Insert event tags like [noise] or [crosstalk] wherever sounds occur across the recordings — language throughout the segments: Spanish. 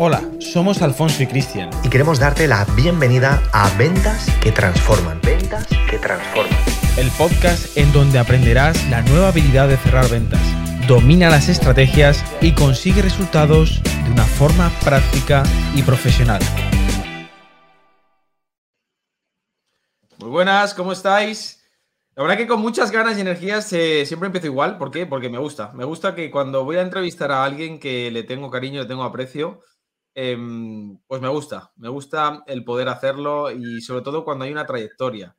Hola, somos Alfonso y Cristian. Y queremos darte la bienvenida a Ventas que Transforman. Ventas que Transforman. El podcast en donde aprenderás la nueva habilidad de cerrar ventas. Domina las estrategias y consigue resultados de una forma práctica y profesional. Muy buenas, ¿cómo estáis? La verdad que con muchas ganas y energías eh, siempre empiezo igual. ¿Por qué? Porque me gusta. Me gusta que cuando voy a entrevistar a alguien que le tengo cariño, le tengo aprecio, Em, pues me gusta, me gusta el poder hacerlo y sobre todo cuando hay una trayectoria.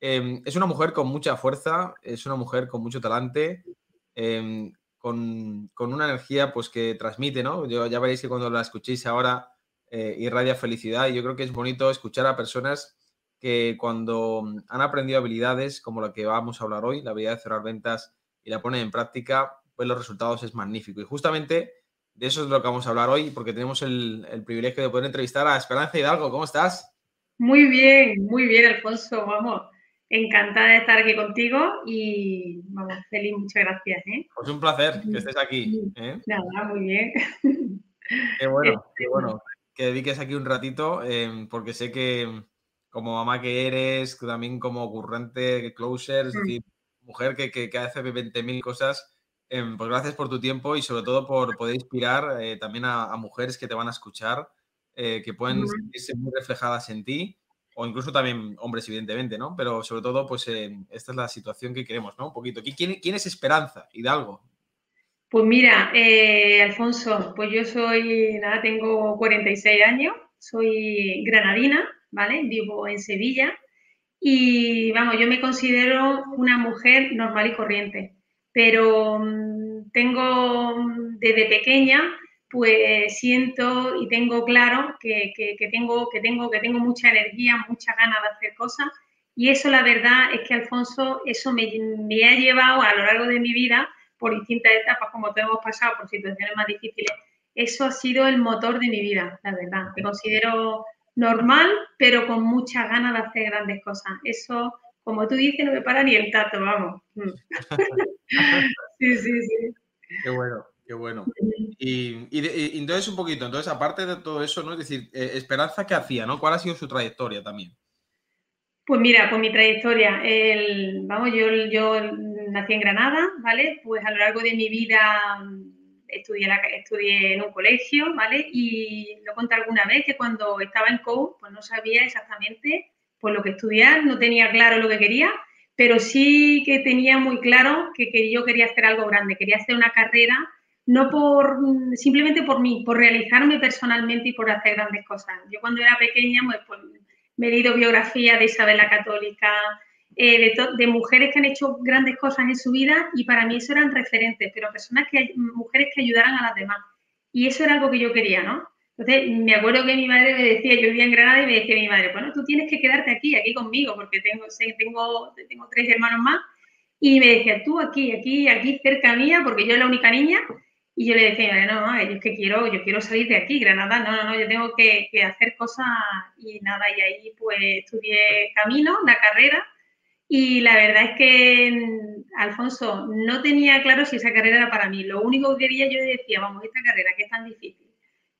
Em, es una mujer con mucha fuerza, es una mujer con mucho talante, em, con, una energía pues que transmite, ¿no? Yo, ya veréis que cuando la escuchéis ahora eh, irradia felicidad y yo creo que es bonito escuchar a personas que cuando han aprendido habilidades como la que vamos a hablar hoy, la habilidad de cerrar ventas y la ponen en práctica, pues los resultados es magnífico. Y justamente de eso es lo que vamos a hablar hoy, porque tenemos el, privilegio de poder entrevistar a Esperanza Hidalgo. ¿Cómo estás? Muy bien, muy bien, Alfonso. Vamos, encantada de estar aquí contigo y vamos, feliz, muchas gracias. ¿eh? Pues un placer que estés aquí. ¿eh? Nada, muy bien. Qué bueno, [laughs] qué bueno. Que dediques aquí un ratito, em, porque sé que como mamá que eres, también como ocurrente, closer, es mm. decir, mujer que, que, que hace 20.000 cosas, Em, pues gracias por tu tiempo y sobre todo por poder inspirar eh, también a, mujeres que te van a escuchar, eh, que pueden sentirse muy reflejadas en ti, o incluso también hombres, evidentemente, ¿no? Pero sobre todo, pues esta es la situación que queremos, ¿no? Un poquito. ¿Quién, quién es Esperanza? Hidalgo. Pues mira, eh, Alfonso, pues yo soy, nada, tengo 46 años, soy granadina, ¿vale? Vivo en Sevilla y, vamos, yo me considero una mujer normal y corriente pero mm, tengo mm, desde pequeña, pues siento y tengo claro que, tengo, que, tengo, que tengo mucha energía, mucha ganas de hacer cosas. Y eso, la verdad, es que Alfonso, eso me, ha llevado a lo largo de mi vida por distintas etapas, como te hemos pasado, por situaciones más difíciles. Eso ha sido el motor de mi vida, la verdad. Me considero normal, pero con muchas ganas de hacer grandes cosas. Eso como tú dices, no me para ni el tato, vamos. Mm. [laughs] sí, sí, sí. Qué bueno, qué bueno. Y, entonces un poquito, entonces aparte de todo eso, ¿no? Es decir, eh, Esperanza, ¿qué hacía, no? ¿Cuál ha sido su trayectoria también? Pues mira, pues mi trayectoria, el, vamos, yo, yo nací en Granada, ¿vale? Pues a lo largo de mi vida mm, estudié, estudié en un colegio, ¿vale? Y lo conté alguna vez que cuando estaba en COU, pues no sabía exactamente por lo que estudiar, no tenía claro lo que quería, pero sí que tenía muy claro que, yo quería hacer algo grande, quería hacer una carrera, no por simplemente por mí, por realizarme personalmente y por hacer grandes cosas. Yo cuando era pequeña pues, pues me he leído biografías de Isabel la Católica, eh, de, mujeres que han hecho grandes cosas en su vida y para mí eso eran referentes, pero personas que, mujeres que ayudaran a las demás. Y eso era algo que yo quería, ¿no? Entonces, me acuerdo que mi madre me decía, yo vivía en Granada y me decía mi madre, bueno, tú tienes que quedarte aquí, aquí conmigo, porque tengo, tengo, tengo tres hermanos más. Y me decía, tú aquí, aquí, aquí cerca mía, porque yo era la única niña. Y yo le decía, no, no, es que quiero, yo quiero salir de aquí, Granada, no, no, no, yo tengo que, que hacer cosas y nada, y ahí pues estudié camino, la carrera, y la verdad es que, Alfonso, no tenía claro si esa carrera era para mí. Lo único que quería, yo decía, vamos, esta carrera que es tan difícil,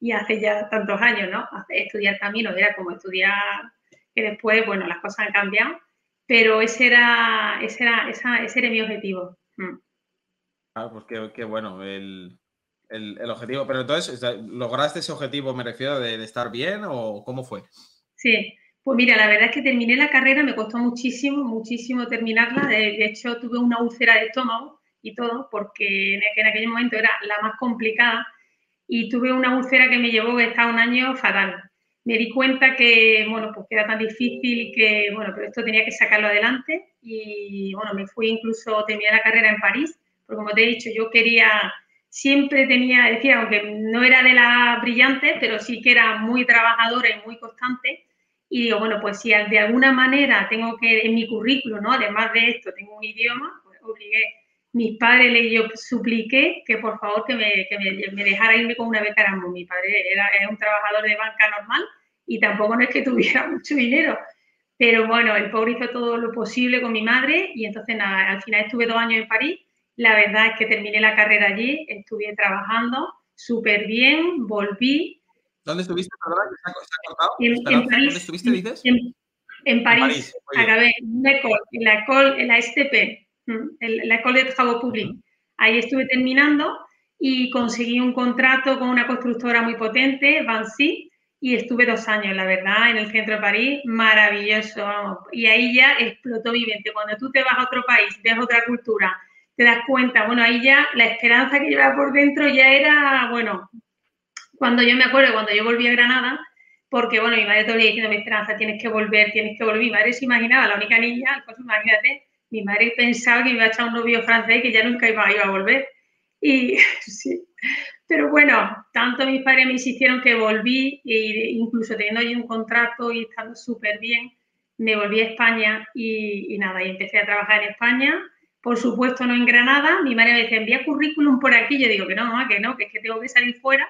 y hace ya tantos años, ¿no? Estudiar camino era como estudiar, que después, bueno, las cosas han cambiado, pero ese era, ese era, ese era mi objetivo. Mm. Ah, pues qué, bueno, el, objetivo. Pero entonces, ¿lograste ese objetivo, me refiero, de, estar bien o cómo fue? Sí, pues mira, la verdad es que terminé la carrera, me costó muchísimo, muchísimo terminarla. De, hecho, tuve una úlcera de estómago y todo, porque en aquel momento era la más complicada y tuve una úlcera que me llevó a estar un año fatal. Me di cuenta que, bueno, pues que era tan difícil que, bueno, pero esto tenía que sacarlo adelante y, bueno, me fui incluso, terminé la carrera en París, porque como te he dicho, yo quería, siempre tenía, decía, aunque no era de las brillantes, pero sí que era muy trabajadora y muy constante, y digo, bueno, pues si de alguna manera tengo que, en mi currículo, ¿no? Además de esto, tengo un idioma, pues obligué mis padres le yo supliqué que por favor que me, que me, dejara irme con una beca Erasmus. Mi padre era, un trabajador de banca normal y tampoco no es que [laughs] tuviera mucho dinero. Pero bueno, el pobre hizo todo lo posible con mi madre y entonces nada, al final estuve dos años en París. La verdad es que terminé la carrera allí, estuve trabajando súper bien, volví ¿Dónde estuviste? ¿Verdad? ¿Se ha, cortado? En, en París, ¿Dónde estuviste, dices? En, en París, acabé en la en la, STP, la École de Travaux Publics. Ahí estuve terminando y conseguí un contrato con una constructora muy potente, Vancy, y estuve dos años, la verdad, en el centro de París, maravilloso. Y ahí ya explotó mi mente. Cuando tú te vas a otro país, ves otra cultura, te das cuenta, bueno, ahí ya la esperanza que llevaba por dentro ya era, bueno, cuando yo me acuerdo, cuando yo volví a Granada, porque, bueno, mi madre todavía diciendo, mi esperanza, tienes que volver, tienes que volver. Mi madre se imaginaba, la única niña, pues imagínate, mi madre pensaba que me iba a echar un novio francés y que ya nunca iba, iba a volver. Y [laughs] sí, pero bueno, tanto mis padres me insistieron que volví, e incluso teniendo allí un contrato y estando súper bien, me volví a España y, y, nada, y empecé a trabajar en España. Por supuesto, no en Granada. Mi madre me decía, envía currículum por aquí. Yo digo que no, que no, que es que tengo que salir fuera.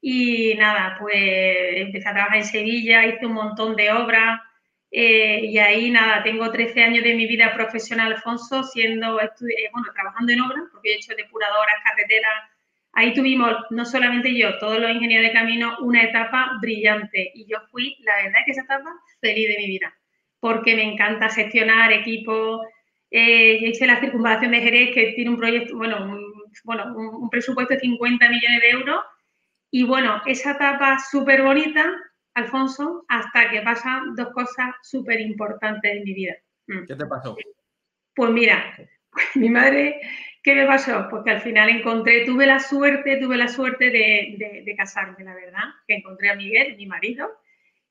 Y nada, pues empecé a trabajar en Sevilla, hice un montón de obras. Eh, y ahí nada, tengo 13 años de mi vida profesional, Alfonso, siendo, eh, bueno, trabajando en obras, porque he hecho depuradoras, carreteras, Ahí tuvimos, no solamente yo, todos los ingenieros de camino, una etapa brillante. Y yo fui, la verdad, que esa etapa feliz de mi vida, porque me encanta gestionar equipos. Eh, hice la circunvalación de Jerez, que tiene un proyecto, bueno, un, bueno, un, presupuesto de 50 millones de euros. Y bueno, esa etapa súper bonita, Alfonso, hasta que pasan dos cosas súper importantes en mi vida. Mm. ¿Qué te pasó? Pues mira, [laughs] mi madre ¿Qué me pasó? Porque al final encontré, tuve la suerte, tuve la suerte de, casarme, la verdad, que encontré a Miguel, mi marido,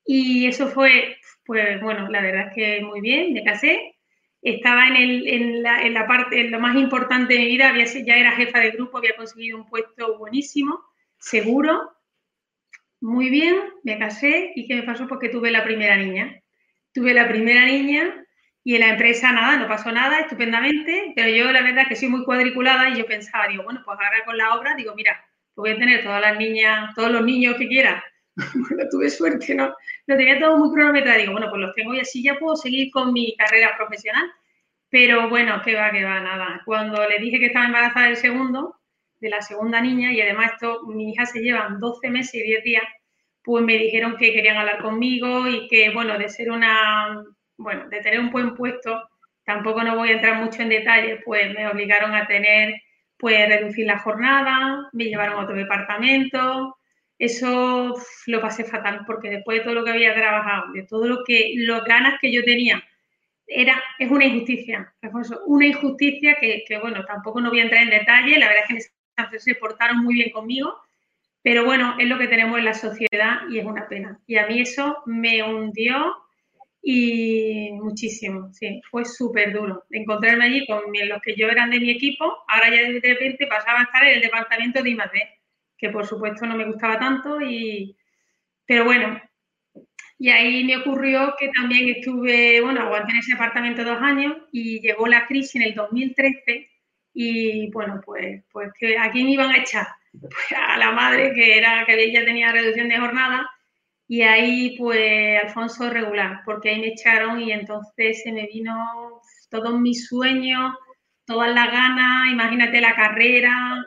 y eso fue, pues bueno, la verdad es que muy bien, me casé, estaba en, el, en, la, en la, parte, en lo más importante de mi vida, había, ya era jefa de grupo, había conseguido un puesto buenísimo, seguro, muy bien, me casé, ¿y qué me pasó? Porque tuve la primera niña. Tuve la primera niña y en la empresa nada, no pasó nada, estupendamente, pero yo la verdad es que soy muy cuadriculada y yo pensaba, digo, bueno, pues ahora con la obra, digo, mira, voy a tener todas las niñas, todos los niños que quiera. [laughs] bueno, tuve suerte, ¿no? Lo tenía todo muy cronometrado, digo, bueno, pues los tengo y así ya puedo seguir con mi carrera profesional. Pero bueno, que va, que va, nada. Cuando le dije que estaba embarazada del segundo, de la segunda niña, y además esto, mi hija se llevan 12 meses y 10 días, pues me dijeron que querían hablar conmigo y que, bueno, de ser una bueno, de tener un buen puesto, tampoco no voy a entrar mucho en detalles, pues me obligaron a tener, pues reducir la jornada, me llevaron a otro departamento, eso lo pasé fatal porque después de todo lo que había trabajado, de todo lo que, las ganas que yo tenía, era, es una injusticia, una injusticia que, que, bueno, tampoco no voy a entrar en detalle, la verdad es que se portaron muy bien conmigo, pero bueno, es lo que tenemos en la sociedad y es una pena. Y a mí eso me hundió y muchísimo, sí, fue súper duro. Encontrarme allí con los que yo eran de mi equipo, ahora ya de repente pasaba a estar en el departamento de I+D, que por supuesto no me gustaba tanto, y, pero bueno, y ahí me ocurrió que también estuve, bueno, aguanté en ese departamento dos años y llegó la crisis en el 2013 y bueno, pues, pues que ¿a quién iban a echar? Pues a la madre que era que ya tenía reducción de jornada y ahí, pues, Alfonso regular, porque ahí me echaron y entonces se me vino todos mis sueños, todas las ganas, imagínate la carrera,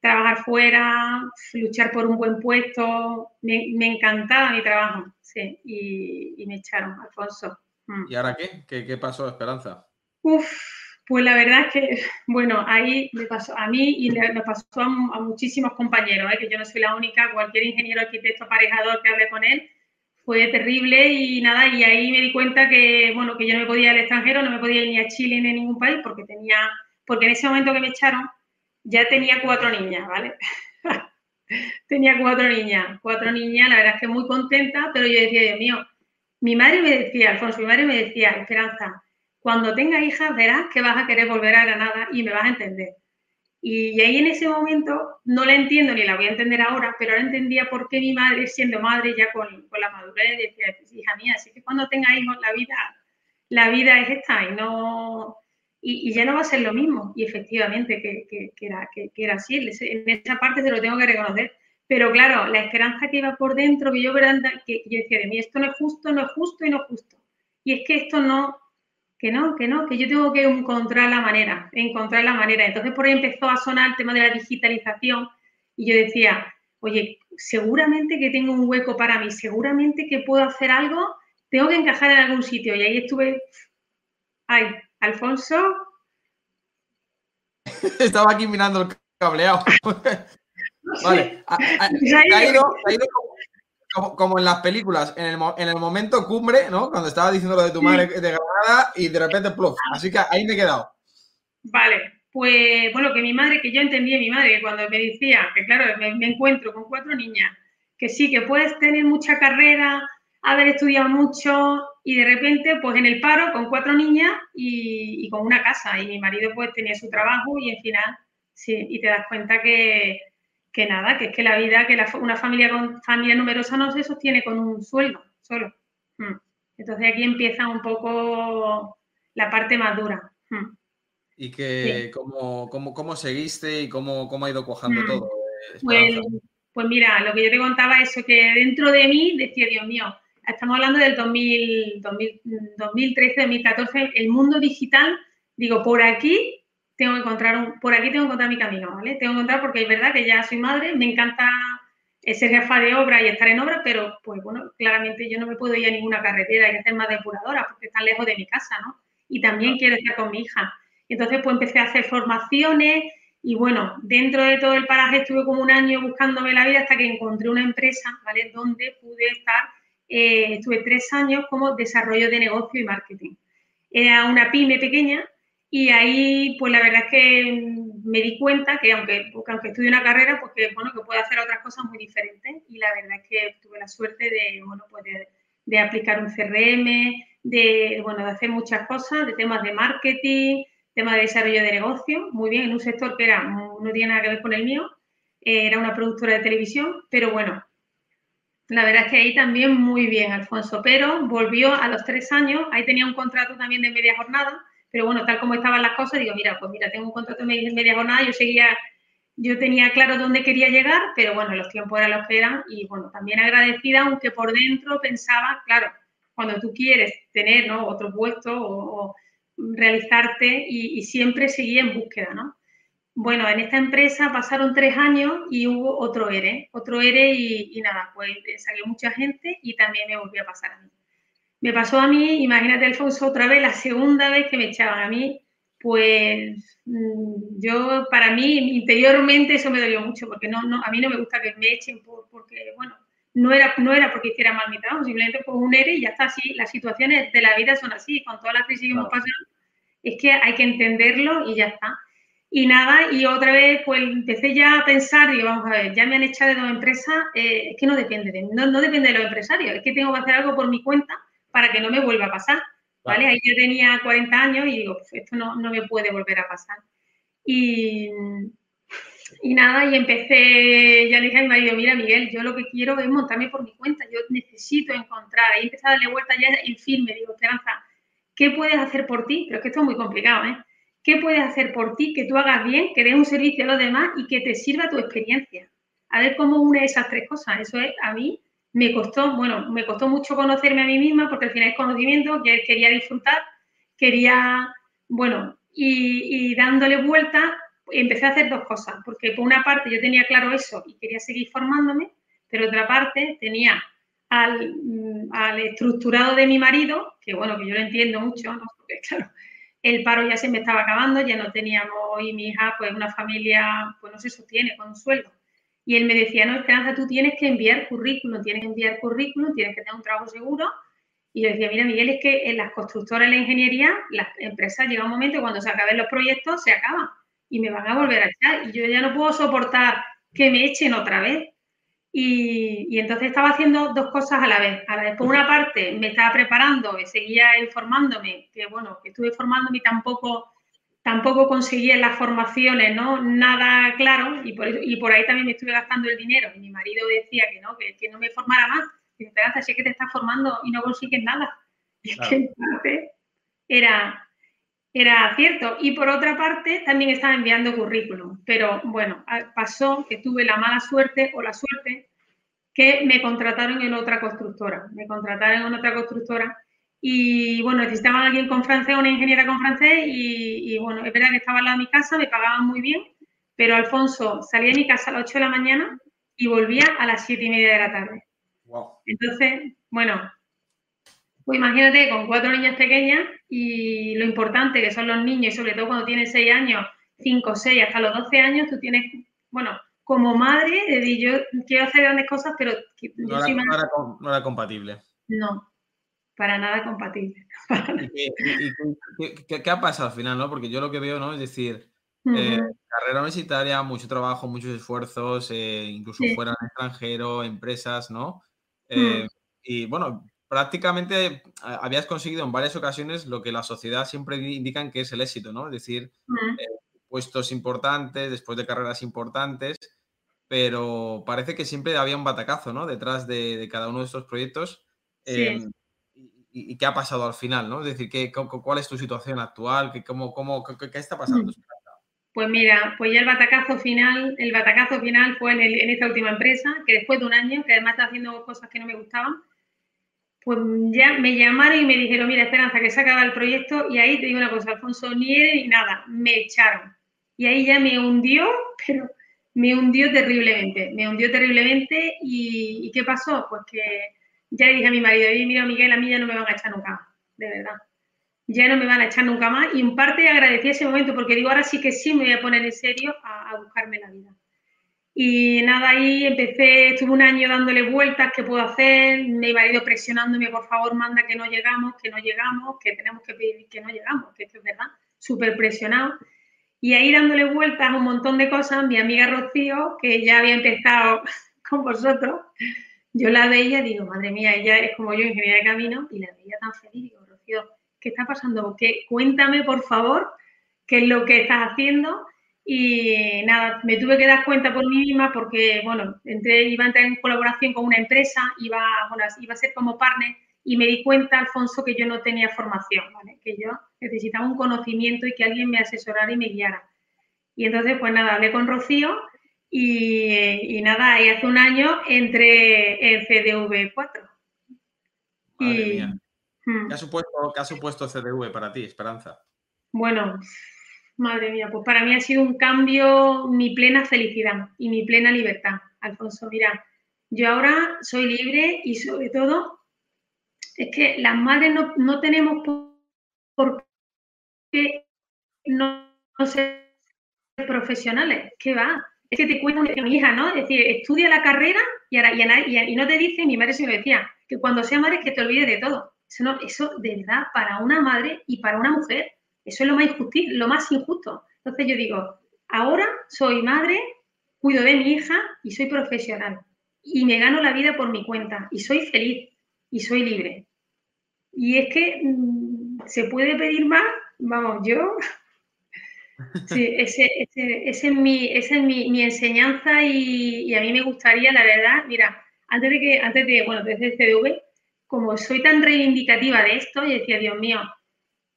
trabajar fuera, luchar por un buen puesto. Me, encantaba mi trabajo, sí, y, me echaron, Alfonso. Mm. ¿Y ahora qué? qué? ¿Qué pasó, Esperanza? Uf, pues la verdad es que, bueno, ahí me pasó a mí y le, pasó a, muchísimos compañeros, ¿eh? que yo no soy la única, cualquier ingeniero, arquitecto, aparejador que hable con él, fue terrible y nada, y ahí me di cuenta que, bueno, que yo no me podía ir al extranjero, no me podía ir ni a Chile ni a ningún país porque tenía, porque en ese momento que me echaron ya tenía cuatro niñas, ¿vale? [laughs] tenía cuatro niñas, cuatro niñas, la verdad es que muy contenta, pero yo decía, Dios mío, mi madre me decía, Alfonso, mi madre me decía, Esperanza, cuando tenga hijas verás que vas a querer volver a Granada y me vas a entender. Y ahí en ese momento no la entiendo ni la voy a entender ahora, pero ahora entendía por qué mi madre, siendo madre ya con, con la madurez, decía, hija mía, así que cuando tenga hijos la vida, la vida es esta y no y, ya no va a ser lo mismo. Y efectivamente que, que, era, que, era así, en esa parte se lo tengo que reconocer. Pero claro, la esperanza que iba por dentro, que yo, que yo decía de mí, esto no es justo, no es justo y no es justo. Y es que esto no, que no, que no, que yo tengo que encontrar la manera, encontrar la manera. Entonces por ahí empezó a sonar el tema de la digitalización y yo decía, oye, seguramente que tengo un hueco para mí, seguramente que puedo hacer algo, tengo que encajar en algún sitio. Y ahí estuve, ay, Alfonso. [laughs] Estaba aquí mirando el cableado. [laughs] vale, ha, ido, como, en las películas, en el, momento cumbre, ¿no? Cuando estaba diciendo lo de tu madre de Granada y de repente, pluf. Así que ahí me he quedado. Vale, pues bueno, que mi madre, que yo entendí a mi madre cuando me decía que claro, me, encuentro con cuatro niñas, que sí, que puedes tener mucha carrera, haber estudiado mucho y de repente pues en el paro con cuatro niñas y, con una casa y mi marido pues tenía su trabajo y al final, sí, y te das cuenta que, que nada, que es que la vida, que una familia con familia numerosa no se sostiene con un sueldo solo. Hmm. Entonces aquí empieza un poco la parte más dura. Hmm. ¿Y que, cómo, cómo, seguiste y cómo, cómo ha ido cojando mm. todo? Pues, pues, mira, lo que yo te contaba es que dentro de mí decía, Dios mío, estamos hablando del 2000, 2013, 2014, el mundo digital, digo, por aquí tengo que encontrar un, por aquí tengo que encontrar mi camino, ¿vale? Tengo que encontrar porque es verdad que ya soy madre, me encanta ser jefa de obra y estar en obra, pero pues bueno, claramente yo no me puedo ir a ninguna carretera y hacer más depuradora porque están lejos de mi casa, ¿no? Y también quiero estar con mi hija. Entonces, pues empecé a hacer formaciones y bueno, dentro de todo el paraje estuve como un año buscándome la vida hasta que encontré una empresa, ¿vale? Donde pude estar, eh, estuve tres años como desarrollo de negocio y marketing. Era una pyme pequeña y ahí, pues la verdad es que me di cuenta que aunque, aunque estudie una carrera, pues que, bueno, que puedo hacer otras cosas muy diferentes. Y la verdad es que tuve la suerte de, bueno, pues de, aplicar un CRM, de, bueno, de hacer muchas cosas, de temas de marketing, tema de desarrollo de negocio, muy bien, en un sector que era, no tiene nada que ver con el mío, eh, era una productora de televisión, pero bueno, la verdad es que ahí también muy bien, Alfonso, pero volvió a los tres años, ahí tenía un contrato también de media jornada, pero bueno, tal como estaban las cosas, digo, mira, pues mira, tengo un contrato de media jornada, yo seguía, yo tenía claro dónde quería llegar, pero bueno, los tiempos eran los que eran y bueno, también agradecida, aunque por dentro pensaba, claro, cuando tú quieres tener ¿no? otro puesto o realizarte y, siempre seguí en búsqueda, ¿no? Bueno, en esta empresa pasaron tres años y hubo otro ERE, otro ERE y, nada, pues eh, salió mucha gente y también me volvió a pasar a mí. Me pasó a mí, imagínate Alfonso, otra vez, la segunda vez que me echaban a mí, pues mm, yo, para mí, interiormente eso me dolió mucho, porque no, no, a mí no me gusta que me echen por, porque, bueno, no era, no era porque hiciera mal mi trabajo, simplemente por un ERE y ya está así. Las situaciones de la vida son así, con toda la crisis que hemos pasado, es que hay que entenderlo y ya está. Y nada, y otra vez pues empecé ya a pensar, y vamos a ver, ya me han echado de dos empresas, eh, es que no depende de no, no depende de los empresarios, es que tengo que hacer algo por mi cuenta para que no me vuelva a pasar. ¿Vale? Ahí yo tenía 40 años y digo, pues, esto no, no me puede volver a pasar. Y, y nada, y empecé, ya le dije a mi marido, mira Miguel, yo lo que quiero es montarme por mi cuenta, yo necesito encontrar, ahí empecé a darle vuelta ya en firme, digo, Esperanza, ¿qué puedes hacer por ti? Pero es que esto es muy complicado, ¿eh? ¿Qué puedes hacer por ti que tú hagas bien, que des un servicio a los demás y que te sirva tu experiencia? A ver cómo une esas tres cosas. Eso es, a mí me costó, bueno, me costó mucho conocerme a mí misma porque al final es conocimiento, que quería disfrutar, quería, bueno, y, dándole vuelta empecé a hacer dos cosas, porque por una parte yo tenía claro eso y quería seguir formándome, pero otra parte tenía al, mm, al, estructurado de mi marido, que bueno, que yo lo entiendo mucho, ¿no? porque claro, el paro ya se me estaba acabando, ya no teníamos, y mi hija, pues una familia, pues no se sostiene con sueldo. Y él me decía, no, Esperanza, tú tienes que enviar currículum, tienes que enviar currículum, tienes que tener un trabajo seguro. Y yo decía, mira, Miguel, es que en las constructoras, en la ingeniería, las empresas llega un momento cuando se acaben los proyectos, se acaban y me van a volver a echar. Y yo ya no puedo soportar que me echen otra vez. Y, entonces estaba haciendo dos cosas a la vez. A la vez, por una parte, me estaba preparando, y seguía informándome, que bueno, que estuve formándome y tampoco, tampoco conseguía en las formaciones, ¿no? Nada claro, y por, y por ahí también me estuve gastando el dinero. Y mi marido decía que no, que, no me formara más. Y Esperanza, si es que te estás formando y no consigues nada. [laughs] Y es que era, era cierto. Y por otra parte, también estaba enviando currículum. Pero bueno, pasó que tuve la mala suerte o la suerte que me contrataron en otra constructora. Me contrataron en otra constructora y bueno, necesitaban a alguien con francés, una ingeniera con francés y, bueno, es verdad que estaba al lado de mi casa, me pagaban muy bien, pero Alfonso salía de mi casa a las 8 de la mañana y volvía a las siete y media de la tarde. Entonces, bueno, pues imagínate con cuatro niñas pequeñas y lo importante que son los niños, y sobre todo cuando tienen seis años, cinco, seis, hasta los doce años, tú tienes, bueno, como madre, de yo quiero hacer grandes cosas, pero no, era, compatible. No, para nada compatible. ¿Y, qué, ha pasado al final, no? Porque yo lo que veo, ¿no? Es decir, eh, carrera universitaria, mucho trabajo, muchos esfuerzos, eh, incluso fuera en extranjero, empresas, ¿no? Eh, y bueno, prácticamente habías conseguido en varias ocasiones lo que la sociedad siempre indica que es el éxito, ¿no? Es decir, puestos importantes, después de carreras importantes, pero parece que siempre había un batacazo, ¿no? Detrás de, cada uno de estos proyectos. Em, y, qué ha pasado al final, ¿no? Es decir, ¿qué, ¿cuál es tu situación actual? ¿Qué, cómo, cómo, qué, está pasando? Pues mira, pues ya el batacazo final, el batacazo final fue en, esta última empresa, que después de un año, que además está haciendo cosas que no me gustaban, pues ya me llamaron y me dijeron, mira, Esperanza, que se acaba el proyecto, y ahí te digo una cosa, Alfonso, ni eres ni nada, me echaron. Y ahí ya me hundió, [laughs] pero me hundió terriblemente, me hundió terriblemente, y, ¿qué pasó? Pues que ya dije a mi marido, mira, Miguel, a mí ya no me van a echar nunca, de verdad ya no me van a echar nunca más. Y en parte agradecí ese momento porque digo, ahora sí que sí me voy a poner en serio a, buscarme la vida. Y nada, ahí empecé, estuve un año dándole vueltas, ¿qué puedo hacer? Me iba ido presionándome, por favor, manda que no llegamos, que no llegamos, que tenemos que pedir que no llegamos, que esto es verdad, súper presionado. Y ahí dándole vueltas a un montón de cosas, mi amiga Rocío, que ya había empezado [laughs] con vosotros, yo la veía, digo, madre mía, ella es como yo, ingeniera de camino, y la veía tan feliz, digo, Rocío, ¿qué está pasando? ¿Qué, cuéntame, por favor, qué es lo que estás haciendo. Y nada, me tuve que dar cuenta por mí misma porque, bueno, entré, iba a entrar en colaboración con una empresa, iba, iba a ser como partner y me di cuenta, Alfonso, que yo no tenía formación, que yo necesitaba un conocimiento y que alguien me asesorara y me guiara. Y entonces, pues nada, hablé con Rocío y, nada, y hace un año entré en CDV4. y, Hmm. ¿Qué, ha supuesto, CDV para ti, Esperanza? Bueno, madre mía, pues para mí ha sido un cambio, mi plena felicidad y mi plena libertad. Alfonso, mira, yo ahora soy libre y sobre todo es que las madres no, tenemos por qué no, ser profesionales. ¿Qué va? Es que te cuento de mi hija, ¿no? Es decir, estudia la carrera y, ahora, y, no te dice, mi madre se lo decía, que cuando sea madre es que te olvides de todo. Eso, eso de verdad, para una madre y para una mujer, eso es lo más, lo más injusto. Entonces yo digo, ahora soy madre, cuido de mi hija y soy profesional. Y me gano la vida por mi cuenta. Y soy feliz y soy libre. Y es que mm, se puede pedir más, vamos, yo Sí, ese, ese, ese, es, mi, es mi, enseñanza y, a mí me gustaría, la verdad, mira, antes de que, antes de, bueno, desde el CDV, como soy tan reivindicativa de esto, y decía, Dios mío,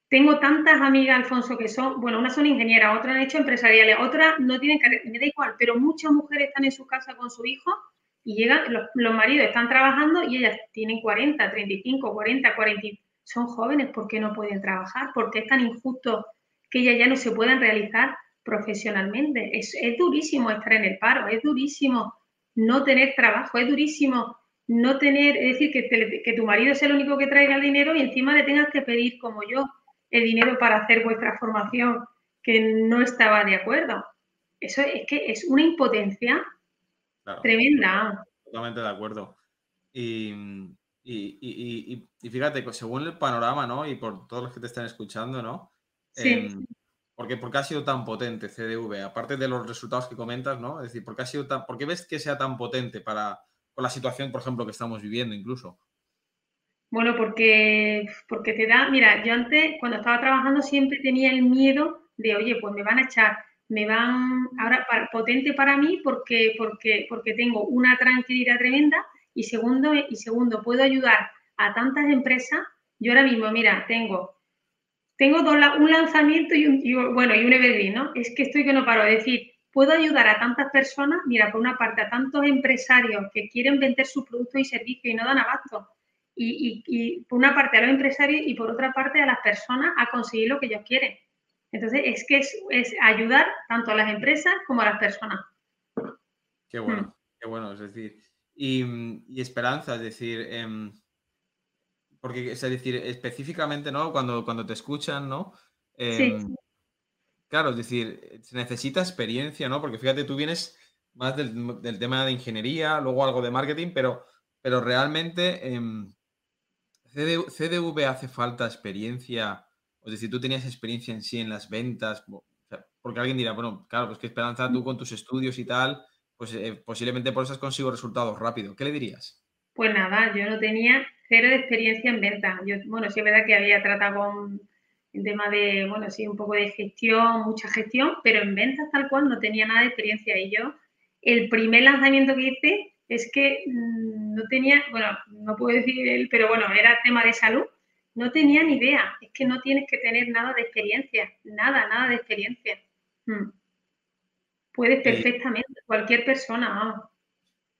tengo tantas amigas, Alfonso, que son, bueno, unas son ingenieras, otras han hecho empresariales, otras no tienen que, me da igual, pero muchas mujeres están en su casa con su hijo y llegan, los, maridos están trabajando y ellas tienen 40, 35, 40, 40, son jóvenes, ¿por qué no pueden trabajar? ¿Por qué es tan injusto que ellas ya no se puedan realizar profesionalmente? Es, es durísimo estar en el paro, es durísimo no tener trabajo, es durísimo no tener, es decir, que, que tu marido sea el único que traiga el dinero y encima le tengas que pedir, como yo, el dinero para hacer vuestra formación, que no estaba de acuerdo. Eso es que es una impotencia tremenda. Totalmente de acuerdo. Y, fíjate, según el panorama, ¿no? Y por todos los que te están escuchando, ¿no? Sí. Em, porque, porque ha sido tan potente CDV, aparte de los resultados que comentas, ¿no? Es decir, ¿por qué, ha sido tan, ¿por qué ves que sea tan potente para, con la situación, por ejemplo, que estamos viviendo incluso? Bueno, porque, porque te da, mira, yo antes cuando estaba trabajando siempre tenía el miedo de, oye, pues me van a echar, me van, ahora potente para mí porque, porque, porque tengo una tranquilidad tremenda y segundo, y segundo, puedo ayudar a tantas empresas. Yo ahora mismo, mira, tengo, tengo dos, un lanzamiento y un, bueno, y un evergreen, ¿no? Es que estoy que no paro de decir, puedo ayudar a tantas personas, mira, por una parte a tantos empresarios que quieren vender sus productos y servicios y no dan abasto, y, por una parte a los empresarios y por otra parte a las personas a conseguir lo que ellos quieren. Entonces, es que es, ayudar tanto a las empresas como a las personas. Qué bueno. Qué bueno, es decir, y, esperanza, es decir, em, porque es decir, específicamente, ¿no? Cuando, cuando te escuchan, ¿no? sí. Em, claro, es decir, se necesita experiencia, ¿no? Porque fíjate, tú vienes más del, tema de ingeniería, luego algo de marketing, pero, pero realmente en em, CDV hace falta experiencia, es decir, tú tenías experiencia en sí en las ventas, porque alguien dirá, bueno, claro, pues qué esperanza tú con tus estudios y tal, pues eh, posiblemente por eso has conseguido resultados rápido. ¿Qué le dirías? Pues nada, yo no tenía cero de experiencia en venta. Yo, bueno, sí es verdad que había tratado con el tema de, bueno, sí, un poco de gestión, mucha gestión, pero en ventas tal cual no tenía nada de experiencia. Y yo, el primer lanzamiento que hice es que mm, no tenía, bueno, no puedo decir él, pero bueno, era tema de salud. No tenía ni idea. Es que no tienes que tener nada de experiencia. Nada, nada de experiencia. Hmm. Puedes perfectamente, cualquier persona.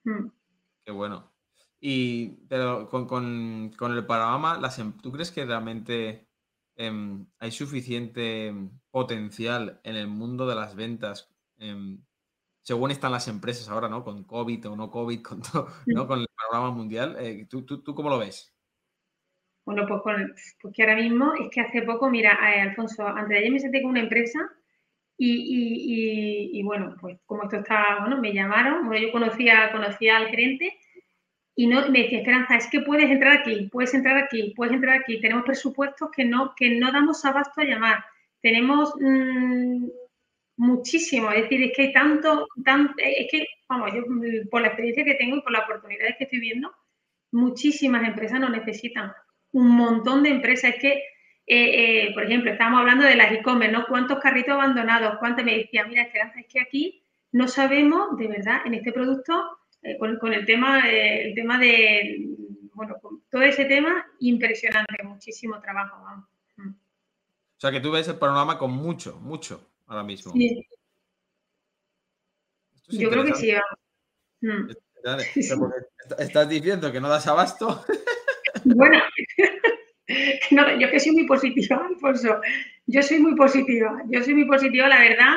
Hmm. Qué bueno. Y, pero con, el panorama, las, em, ¿tú crees que realmente em, hay suficiente potencial en el mundo de las ventas? Em, según están las empresas ahora, ¿no? Con COVID o no COVID, [laughs] con todo, ¿no? Con el panorama mundial. Eh, ¿tú, tú, cómo lo ves? Bueno, pues, pues que ahora mismo es que hace poco, mira, eh, Alfonso, antes de ayer me senté con una empresa y, bueno, pues como esto está, bueno, me llamaron, bueno, yo conocía, conocía al gerente y no, me decía, Esperanza, es que puedes entrar aquí, puedes entrar aquí, puedes entrar aquí. Tenemos presupuestos que no, que no damos abasto a llamar. Tenemos mm, muchísimo, es decir, es que hay tanto, tan, es que, vamos, yo por la experiencia que tengo y por las oportunidades que estoy viendo, muchísimas empresas nos necesitan. Un montón de empresas. Es que eh, eh, por ejemplo, estábamos hablando de las e-commerce, ¿no? ¿Cuántos carritos abandonados? ¿Cuántos me decía, mira, Esperanza, es que aquí no sabemos, de verdad, en este producto, eh, con, el tema, el tema de, bueno, con todo ese tema, impresionante, muchísimo trabajo, vamos. Mm. O sea, que tú ves el panorama con mucho, mucho ahora mismo. Sí. Yo creo que sí, vamos. Mm. [laughs] Estás diciendo que no das abasto. [laughs] [laughs] Bueno, no, yo que soy muy positiva, Alfonso. Yo soy muy positiva. Yo soy muy positiva, la verdad.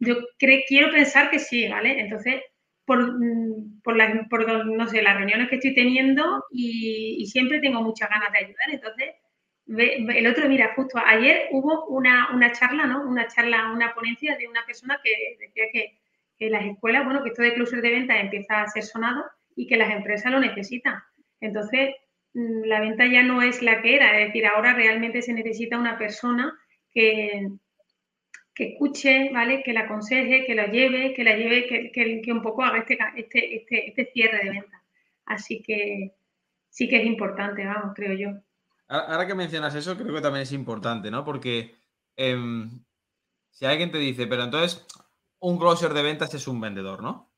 Yo quiero pensar que sí, ¿vale? Entonces, por, mm, por, no sé, las reuniones que estoy teniendo y, siempre tengo muchas ganas de ayudar. Entonces, el otro, mira, justo ayer hubo una, una, charla, ¿no? Una charla, una ponencia de una persona que decía que, que las escuelas, bueno, que esto de cluster de venta empieza a ser sonado y que las empresas lo necesitan. Entonces, Mm, la venta ya no es la que era, es decir, ahora realmente se necesita una persona que, que escuche, ¿vale? Que la aconseje, que la lleve, que la lleve, que, un poco haga este, este, este, este, cierre de venta. Así que sí que es importante, vamos, creo yo. Ahora que mencionas eso, creo que también es importante, ¿no? Porque em, si alguien te dice, pero entonces un closer de ventas es un vendedor, ¿no?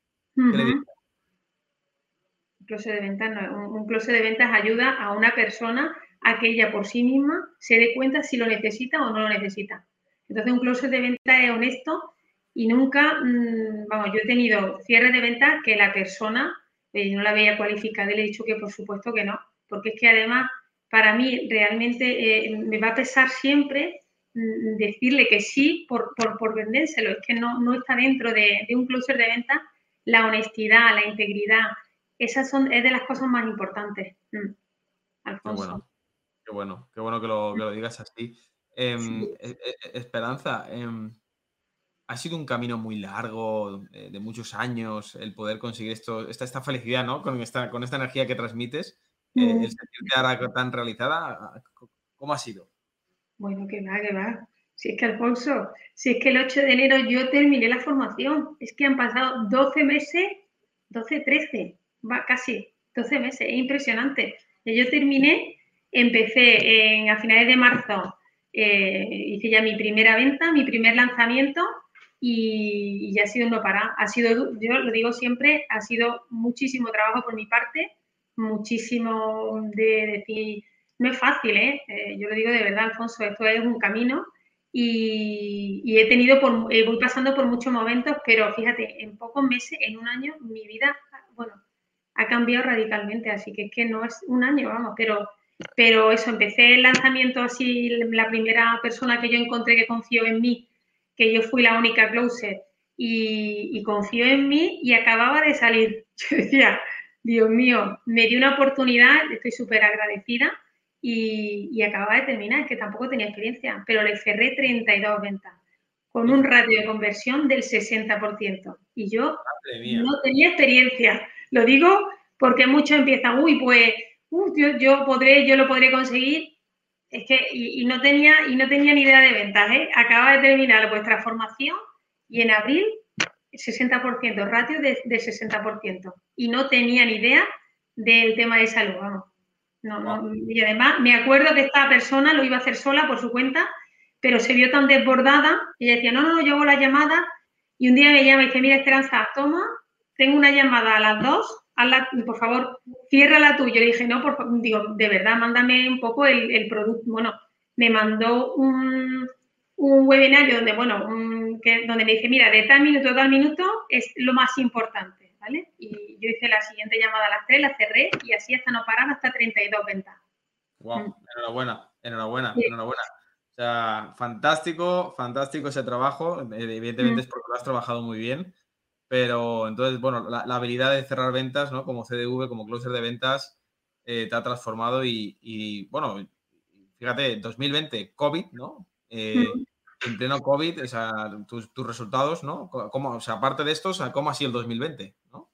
close de ventas Un, close de ventas ayuda a una persona a que ella por sí misma se dé cuenta si lo necesita o no lo necesita. Entonces, un close de venta es honesto y nunca, mm, vamos, yo he tenido cierre de ventas que la persona eh, no la veía cualificada y le he dicho que por supuesto que no, porque es que además para mí realmente eh, me va a pesar siempre mm, decirle que sí por, por, vendérselo. Es que no, no está dentro de, de un closer de venta la honestidad, la integridad, esas son, es de las cosas más importantes. Mm, qué bueno, qué bueno, qué bueno que lo, digas así. Em, e, e, e, Esperanza, em, ha sido un camino muy largo, de, muchos años, el poder conseguir esto, esta, esta felicidad, ¿no? Con esta, con esta energía que transmites, eh, el sentirte ahora tan realizada, ¿cómo ha sido? Bueno, que va, que va. Si es que, Alfonso, si es que el 8 de enero yo terminé la formación, es que han pasado 12 meses, 12, 13, va casi 12 meses, es impresionante. Yo terminé, empecé en, a finales de marzo, eh, hice ya mi primera venta, mi primer lanzamiento y, ya ha sido no para. Ha sido, yo lo digo siempre, ha sido muchísimo trabajo por mi parte, muchísimo de decir, no es fácil, ¿eh? ¿eh? yo lo digo de verdad, Alfonso, esto es un camino y, y he tenido, por, eh, voy pasando por muchos momentos, pero fíjate, en pocos meses, en un año, mi vida, bueno, ha cambiado radicalmente, así que es que no es un año, vamos, pero, pero eso, empecé el lanzamiento así, la primera persona que yo encontré que confió en mí, que yo fui la única closer y, y confió en mí y acababa de salir [laughs] yo decía, Dios mío, me dio una oportunidad, estoy súper agradecida y, y, acababa de terminar, es que tampoco tenía experiencia, pero le cerré 32 ventas con un ratio de conversión del 60%. Y yo no tenía experiencia. Lo digo porque muchos empiezan, uy, pues yo, yo, podré, yo lo podré conseguir. Es que, y, no tenía, y no tenía ni idea de ventas, ¿eh? Acaba de terminar vuestra formación y en abril 60%, ratio de, de 60%. Y no tenía ni idea del tema de salud, vamos. No, no, y además me acuerdo que esta persona lo iba a hacer sola por su cuenta, pero se vio tan desbordada y ella decía, no, no, no, yo hago la llamada y un día me llama y dice, mira Esperanza, toma, tengo una llamada a las dos, hazla, por favor, ciérrala tú. Yo le dije, no, por favor, digo, de verdad, mándame un poco el, producto. Bueno, me mandó un, un webinario donde, bueno, que, donde me dice, mira, de tal minuto a tal minuto es lo más importante, ¿vale? Y yo hice la siguiente llamada a las tres, la cerré y así hasta no parar hasta 32 ventas. Wow, mm. enhorabuena, enhorabuena, enhorabuena. O sea, fantástico, fantástico ese trabajo. Evidentemente mm. es porque lo has trabajado muy bien. Pero entonces, bueno, la, habilidad de cerrar ventas, ¿no? Como CDV, como closer de ventas, eh, te ha transformado y, bueno, fíjate, 2020, COVID, ¿no? Eh, en pleno COVID, o sea, tus, resultados, ¿no? ¿Cómo, o sea, aparte de esto, ¿cómo ha sido el 2020, ¿no?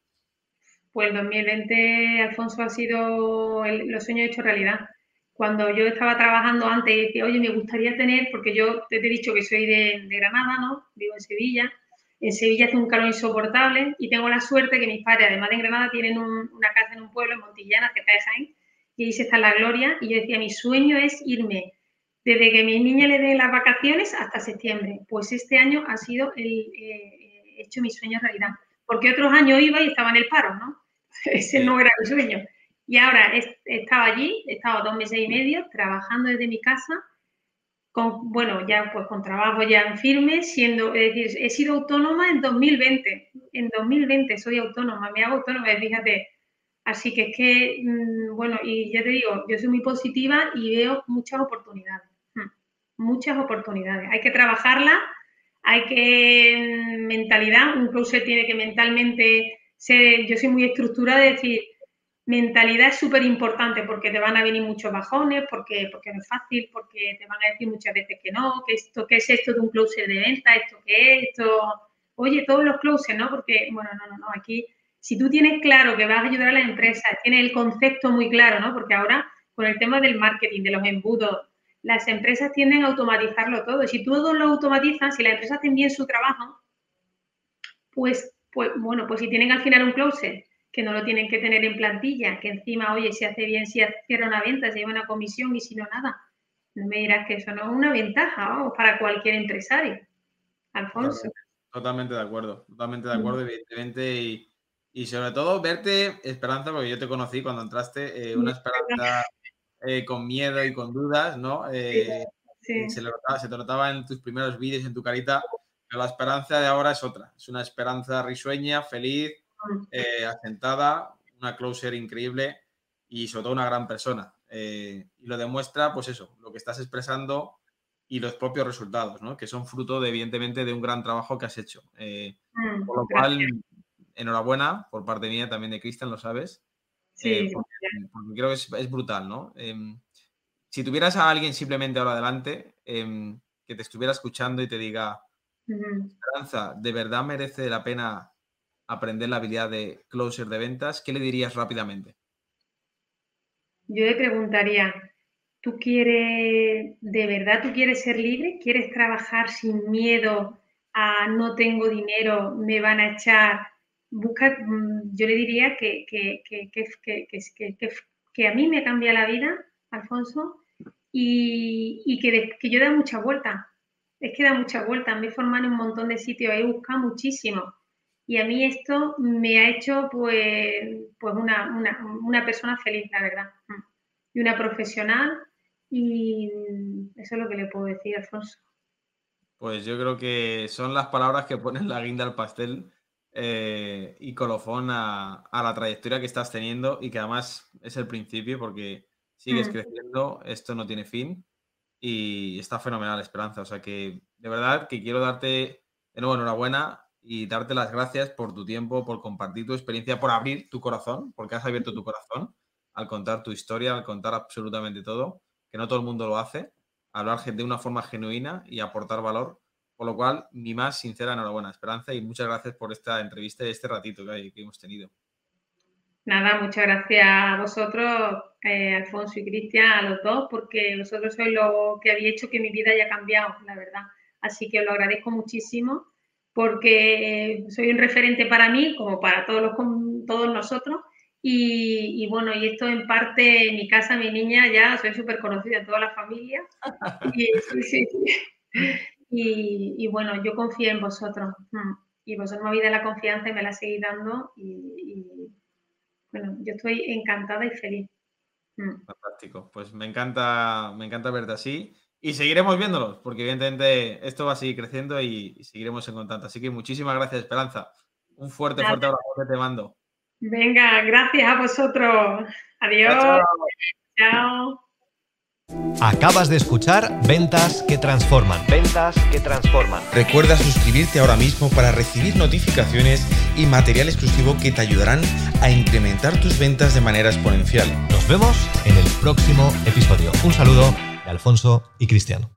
Pues el 2020, Alfonso, ha sido los sueños hechos realidad. Cuando yo estaba trabajando antes y decía, oye, me gustaría tener, porque yo te he dicho que soy de, de Granada, ¿no? Vivo en Sevilla, en Sevilla hace un calor insoportable y tengo la suerte que mis padres, además de en Granada, tienen una casa en un pueblo, en Montillana, cerca de Jaén, y ahí se está la gloria. Y yo decía, mi sueño es irme desde que mi niña le den las vacaciones hasta septiembre. Pues este año ha sido el eh, hecho mi sueño realidad. Porque otros años iba y estaba en el paro, ¿no? [laughs] Ese no era mi sueño. Y ahora estaba allí, he estado dos meses y medio trabajando desde mi casa bueno, ya pues con trabajo ya en firme, siendo, es decir, he sido autónoma en 2020, en 2020 soy autónoma, me hago autónoma, fíjate, así que es que, mm, bueno, y ya te digo, yo soy muy positiva y veo muchas oportunidades, hmm, muchas oportunidades, hay que trabajarla, hay que, mm, mentalidad, un closer tiene que mentalmente ser, yo soy muy estructurada de decir, mentalidad es súper importante porque te van a venir muchos bajones, porque, porque no es fácil, porque te van a decir muchas veces que no, que esto, ¿qué es esto de un closer de venta? ¿Esto qué es? Esto, oye, todos los closers, ¿no? Porque, bueno, no, no, no, aquí, si tú tienes claro que vas a ayudar a la empresa, tienes el concepto muy claro, ¿no? Porque ahora, con el tema del marketing, de los embudos, las empresas tienden a automatizarlo todo. Si todos lo automatizan, si las empresas hacen bien su trabajo, pues, pues, bueno, pues si tienen al final un closer que no lo tienen que tener en plantilla, que encima, oye, si hace bien, si cierra una venta, se lleva una comisión y si no, nada. No me dirás que eso no es una ventaja vamos, para cualquier empresario. Alfonso. Totalmente de acuerdo, totalmente de acuerdo, evidentemente. Y, sobre todo verte, Esperanza, porque yo te conocí cuando entraste, eh, una Esperanza eh, con miedo y con dudas, ¿no? Eh, se, se, te notaba en tus primeros vídeos, en tu carita, pero la esperanza de ahora es otra. Es una esperanza risueña, feliz, eh, asentada, una closer increíble y sobre todo una gran persona. Eh, y lo demuestra, pues eso, lo que estás expresando y los propios resultados, ¿no? Que son fruto, de, evidentemente, de un gran trabajo que has hecho. Eh, mm, por lo cual, enhorabuena por parte mía, también de Cristian, lo sabes. Sí, porque, creo que es, brutal, ¿no? Em, si tuvieras a alguien simplemente ahora adelante em, que te estuviera escuchando y te diga, Esperanza, ¿de verdad merece la pena aprender la habilidad de closer de ventas, ¿qué le dirías rápidamente? Yo le preguntaría, ¿tú quieres, de verdad tú quieres ser libre? ¿Quieres trabajar sin miedo a no tengo dinero, me van a echar? Busca, mm, yo le diría que, que, que, a mí me cambia la vida, Alfonso, y, que, yo da mucha vuelta. Es que da mucha vuelta. Me he formado en un montón de sitios, he buscado muchísimo y a mí esto me ha hecho pues, pues una, persona feliz, la verdad. Mm. Y una profesional. Y eso es lo que le puedo decir, Alfonso. Pues yo creo que son las palabras que ponen la guinda al pastel eh, y colofón a, la trayectoria que estás teniendo y que además es el principio porque sigues mm. creciendo, esto no tiene fin y está fenomenal Esperanza. O sea que de verdad que quiero darte de nuevo enhorabuena y darte las gracias por tu tiempo, por compartir tu experiencia, por abrir tu corazón, porque has abierto tu corazón al contar tu historia, al contar absolutamente todo, que no todo el mundo lo hace, hablar de una forma genuina y aportar valor. Por lo cual, mi más sincera enhorabuena, Esperanza, y muchas gracias por esta entrevista y este ratito que, hemos tenido. Nada, muchas gracias a vosotros, eh, Alfonso y Cristian, a los dos, porque vosotros sois lo que habéis hecho que mi vida haya cambiado, la verdad. Así que os lo agradezco muchísimo porque soy un referente para mí, como para todos, los, todos nosotros. Y, bueno, y esto en parte, en mi casa, mi niña, ya soy súper conocida en toda la familia. [laughs] Y, bueno, yo confío en vosotros. Mm. Y vosotros me habéis dado la confianza y me la seguís dando. Y, bueno, yo estoy encantada y feliz. Mm. Fantástico. Pues me encanta, me encanta verte así. Y seguiremos viéndolos, porque evidentemente esto va a seguir creciendo y, seguiremos en contacto. Así que muchísimas gracias, Esperanza. Un fuerte, fuerte abrazo que te mando. Venga, gracias a vosotros. Adiós. chao. Acabas de escuchar Ventas que Transforman. Ventas que Transforman. Recuerda suscribirte ahora mismo para recibir notificaciones y material exclusivo que te ayudarán a incrementar tus ventas de manera exponencial. Nos vemos en el próximo episodio. Un saludo Alfonso y Cristiano.